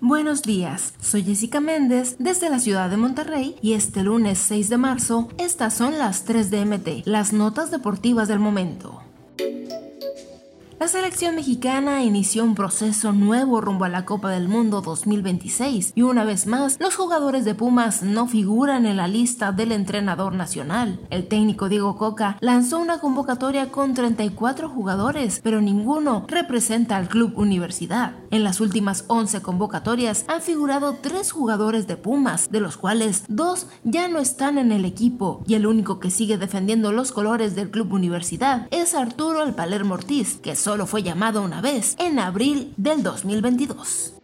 Buenos días, soy Jessica Méndez desde la ciudad de Monterrey y este lunes 6 de marzo estas son las 3 de MT, las notas deportivas del momento. La selección mexicana inició un proceso nuevo rumbo a la Copa del Mundo 2026 y una vez más los jugadores de Pumas no figuran en la lista del entrenador nacional. El técnico Diego Coca lanzó una convocatoria con 34 jugadores, pero ninguno representa al club universidad. En las últimas 11 convocatorias han figurado 3 jugadores de Pumas, de los cuales 2 ya no están en el equipo y el único que sigue defendiendo los colores del club universidad es Arturo El Palermo Ortiz, que solo fue llamado una vez, en abril del 2022.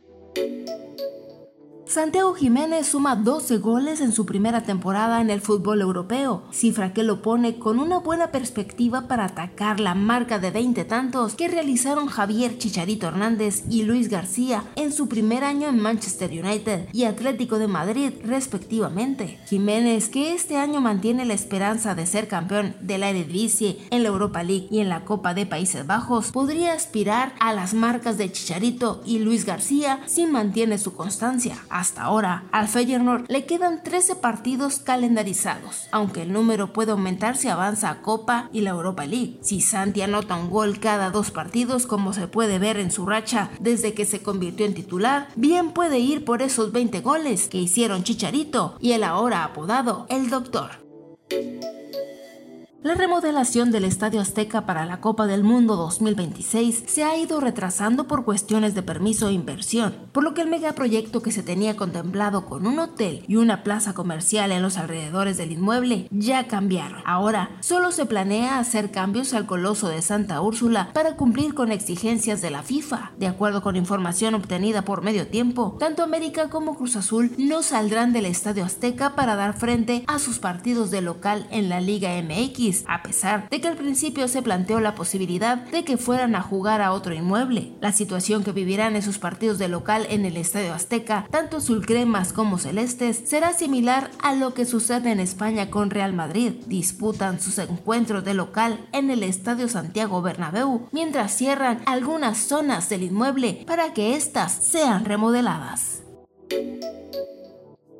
Santiago Jiménez suma 12 goles en su primera temporada en el fútbol europeo, cifra que lo pone con una buena perspectiva para atacar la marca de 20 tantos que realizaron Javier Chicharito Hernández y Luis García en su primer año en Manchester United y Atlético de Madrid respectivamente. Jiménez, que este año mantiene la esperanza de ser campeón de la Eredivisie en la Europa League y en la Copa de Países Bajos, podría aspirar a las marcas de Chicharito y Luis García si mantiene su constancia. Hasta ahora, al Feyenoord le quedan 13 partidos calendarizados, aunque el número puede aumentar si avanza a Copa y la Europa League. Si Santi anota un gol cada dos partidos, como se puede ver en su racha desde que se convirtió en titular, bien puede ir por esos 20 goles que hicieron Chicharito y el ahora apodado El Doctor. La remodelación del Estadio Azteca para la Copa del Mundo 2026 se ha ido retrasando por cuestiones de permiso e inversión, por lo que el megaproyecto que se tenía contemplado con un hotel y una plaza comercial en los alrededores del inmueble ya cambiaron. Ahora solo se planea hacer cambios al coloso de Santa Úrsula para cumplir con exigencias de la FIFA. De acuerdo con información obtenida por medio tiempo, tanto América como Cruz Azul no saldrán del Estadio Azteca para dar frente a sus partidos de local en la Liga MX a pesar de que al principio se planteó la posibilidad de que fueran a jugar a otro inmueble. La situación que vivirán esos partidos de local en el Estadio Azteca, tanto azulcremas como celestes, será similar a lo que sucede en España con Real Madrid. Disputan sus encuentros de local en el Estadio Santiago Bernabéu, mientras cierran algunas zonas del inmueble para que éstas sean remodeladas.